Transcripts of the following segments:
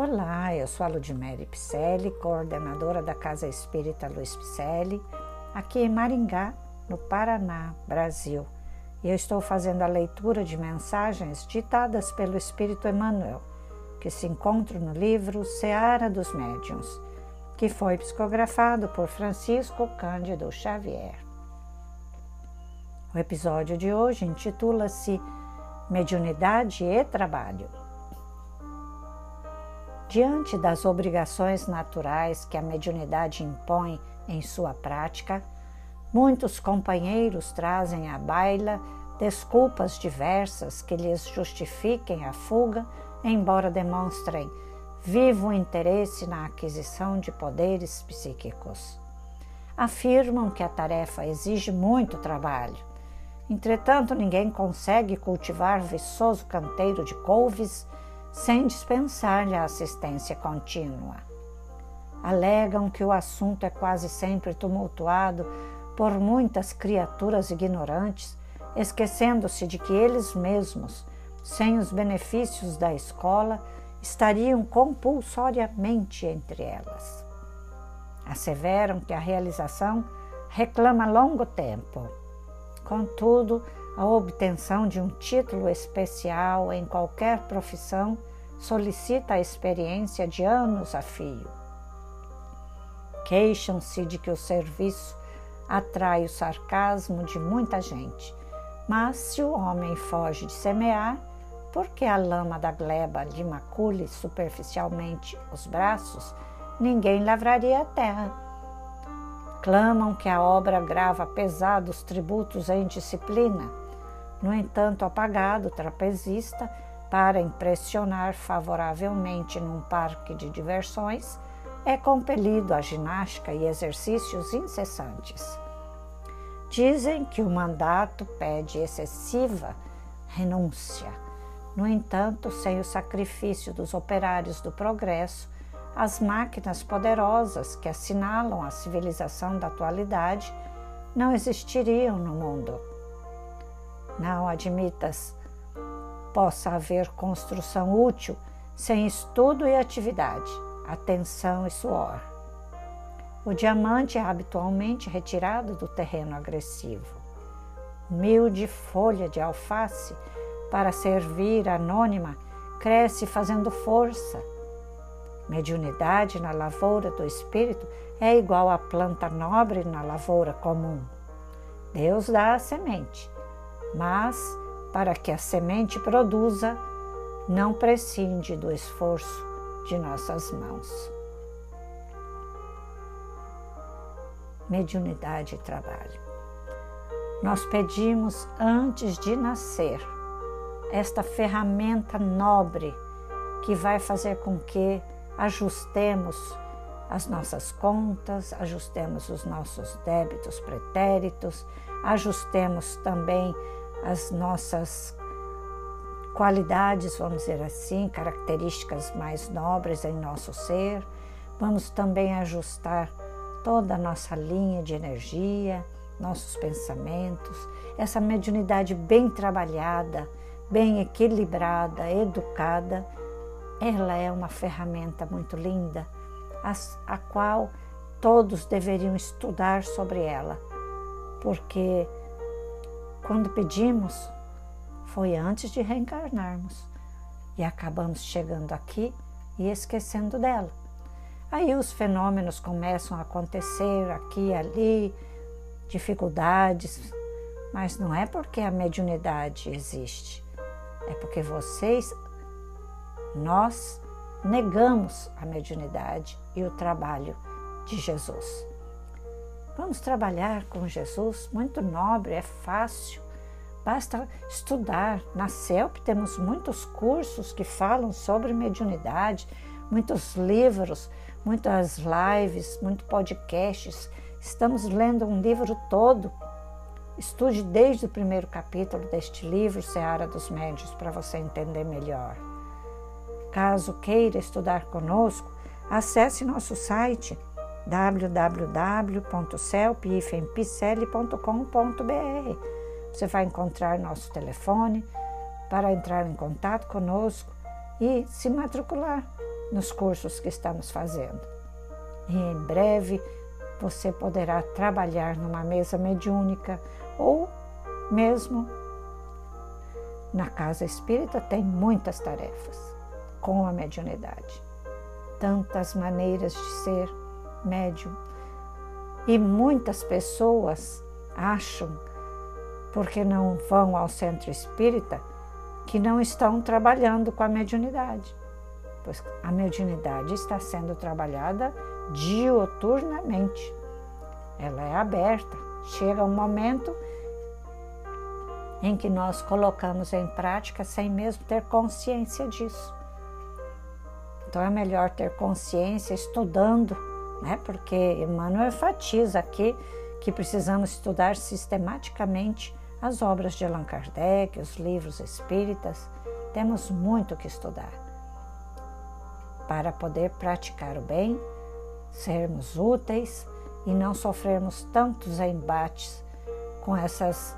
Olá, eu sou a Ludmere Picelli, coordenadora da Casa Espírita Luiz Picelli, aqui em Maringá, no Paraná, Brasil. E eu estou fazendo a leitura de mensagens ditadas pelo Espírito Emmanuel, que se encontra no livro Seara dos Médiuns, que foi psicografado por Francisco Cândido Xavier. O episódio de hoje intitula-se Mediunidade e Trabalho. Diante das obrigações naturais que a mediunidade impõe em sua prática, muitos companheiros trazem à baila desculpas diversas que lhes justifiquem a fuga, embora demonstrem vivo interesse na aquisição de poderes psíquicos. Afirmam que a tarefa exige muito trabalho. Entretanto, ninguém consegue cultivar viçoso canteiro de couves sem dispensar-lhe a assistência contínua. Alegam que o assunto é quase sempre tumultuado por muitas criaturas ignorantes, esquecendo-se de que eles mesmos, sem os benefícios da escola, estariam compulsoriamente entre elas. Asseveram que a realização reclama longo tempo. Contudo, a obtenção de um título especial em qualquer profissão solicita a experiência de anos a fio. Queixam-se de que o serviço atrai o sarcasmo de muita gente, mas se o homem foge de semear, porque a lama da gleba lhe macule superficialmente os braços, ninguém lavraria a terra. Clamam que a obra grava pesados tributos à indisciplina. No entanto, apagado trapezista para impressionar favoravelmente num parque de diversões, é compelido a ginástica e exercícios incessantes. Dizem que o mandato pede excessiva renúncia. No entanto, sem o sacrifício dos operários do progresso, as máquinas poderosas que assinalam a civilização da atualidade não existiriam no mundo. Não admitas possa haver construção útil sem estudo e atividade, atenção e suor. O diamante é habitualmente retirado do terreno agressivo. Humilde folha de alface, para servir anônima, cresce fazendo força. Mediunidade na lavoura do espírito é igual à planta nobre na lavoura comum. Deus dá a semente, mas para que a semente produza, não prescinde do esforço de nossas mãos. Mediunidade e trabalho. Nós pedimos antes de nascer esta ferramenta nobre que vai fazer com que ajustemos as nossas contas, ajustemos os nossos débitos pretéritos, ajustemos também as nossas qualidades, vamos dizer assim, características mais nobres em nosso ser. Vamos também ajustar toda a nossa linha de energia, nossos pensamentos, essa mediunidade bem trabalhada, bem equilibrada, educada, ela é uma ferramenta muito linda, a, a qual todos deveriam estudar sobre ela, porque quando pedimos, foi antes de reencarnarmos. E acabamos chegando aqui e esquecendo dela. Aí os fenômenos começam a acontecer aqui e ali, dificuldades, mas não é porque a mediunidade existe, é porque vocês, nós, negamos a mediunidade e o trabalho de Jesus. Vamos trabalhar com Jesus, muito nobre, é fácil. Basta estudar. Na CELP temos muitos cursos que falam sobre mediunidade, muitos livros, muitas lives, muitos podcasts. Estamos lendo um livro todo. Estude desde o primeiro capítulo deste livro, Seara dos Médios, para você entender melhor. Caso queira estudar conosco, acesse nosso site www.celpifempicele.com.br. Você vai encontrar nosso telefone para entrar em contato conosco e se matricular. nos cursos que estamos fazendo. E em breve você poderá trabalhar numa mesa mediúnica ou mesmo na casa espírita tem muitas tarefas com a mediunidade. Tantas maneiras de ser médium. E muitas pessoas acham, porque não vão ao centro espírita, que não estão trabalhando com a mediunidade. Pois a mediunidade está sendo trabalhada dioturnamente. Ela é aberta. Chega um momento em que nós colocamos em prática sem mesmo ter consciência disso. Então é melhor ter consciência estudando, né? Porque Emmanuel enfatiza aqui que precisamos estudar sistematicamente as obras de Allan Kardec, os livros espíritas. Temos muito que estudar para poder praticar o bem, sermos úteis e não sofrermos tantos embates com essas,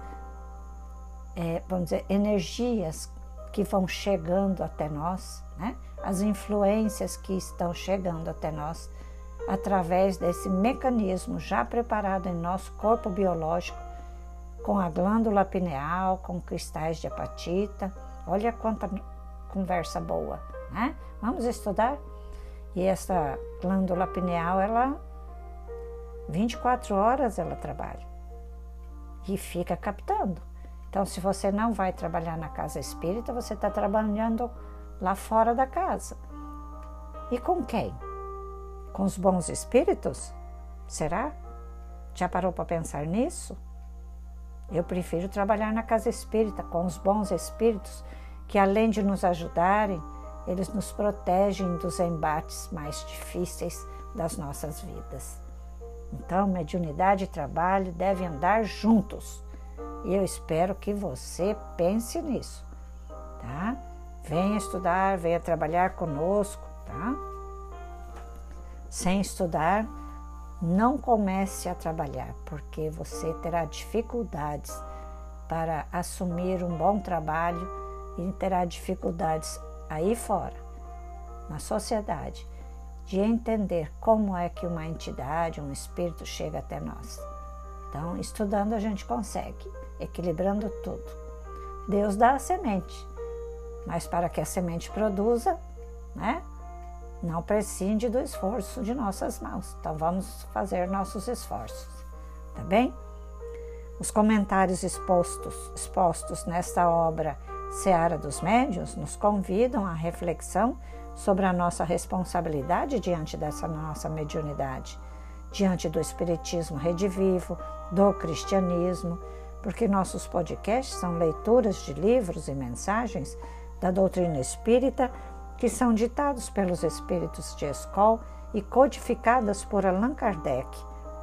é, vamos dizer, energias que vão chegando até nós, né? As influências que estão chegando até nós através desse mecanismo já preparado em nosso corpo biológico, com a glândula pineal, com cristais de apatita. Olha quanta conversa boa, né? Vamos estudar? E essa glândula pineal, ela 24 horas ela trabalha e fica captando. Então, se você não vai trabalhar na casa espírita, você está trabalhando lá fora da casa. E com quem? Com os bons espíritos? Será? Já parou para pensar nisso? Eu prefiro trabalhar na casa espírita com os bons espíritos que, além de nos ajudarem, eles nos protegem dos embates mais difíceis das nossas vidas. Então, mediunidade e trabalho devem andar juntos. E eu espero que você pense nisso? Venha estudar, venha trabalhar conosco, tá? Sem estudar, não comece a trabalhar, porque você terá dificuldades para assumir um bom trabalho e terá dificuldades aí fora, na sociedade, de entender como é que uma entidade, um espírito chega até nós. Então, estudando a gente consegue, equilibrando tudo. Deus dá a semente, mas para que a semente produza, né? Não prescinde do esforço de nossas mãos. Então vamos fazer nossos esforços, tá bem? Os comentários expostos, expostos nesta obra Seara dos Médios nos convidam à reflexão sobre a nossa responsabilidade diante dessa nossa mediunidade, diante do Espiritismo redivivo, do cristianismo, porque nossos podcasts são leituras de livros e mensagens da doutrina espírita que são ditados pelos espíritos de escola e codificadas por Allan Kardec,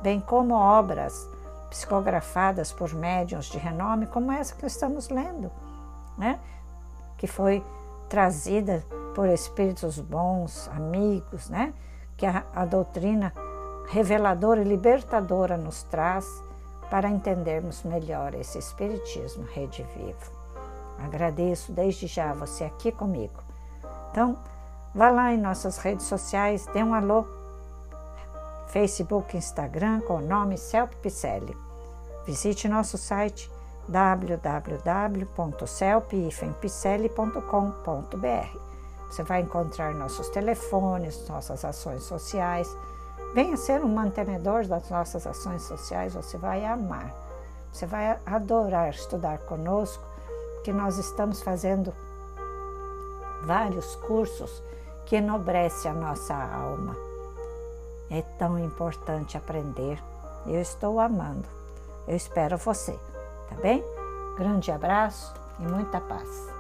bem como obras psicografadas por médiuns de renome, como essa que estamos lendo né? que foi trazida por espíritos bons, amigos, né? que a, a doutrina reveladora e libertadora nos traz para entendermos melhor esse Espiritismo Rede Vivo. Agradeço desde já você aqui comigo. Então, vá lá em nossas redes sociais, dê um alô. Facebook, Instagram, com o nome Celp Picelli. Visite nosso site www.celpifempicelli.com.br. Você vai encontrar nossos telefones, nossas ações sociais. Venha ser um mantenedor das nossas ações sociais, você vai amar. Você vai adorar estudar conosco, que nós estamos fazendo vários cursos que enobrece a nossa alma. É tão importante aprender. Eu estou amando. Eu espero você. Tá bem? Grande abraço e muita paz.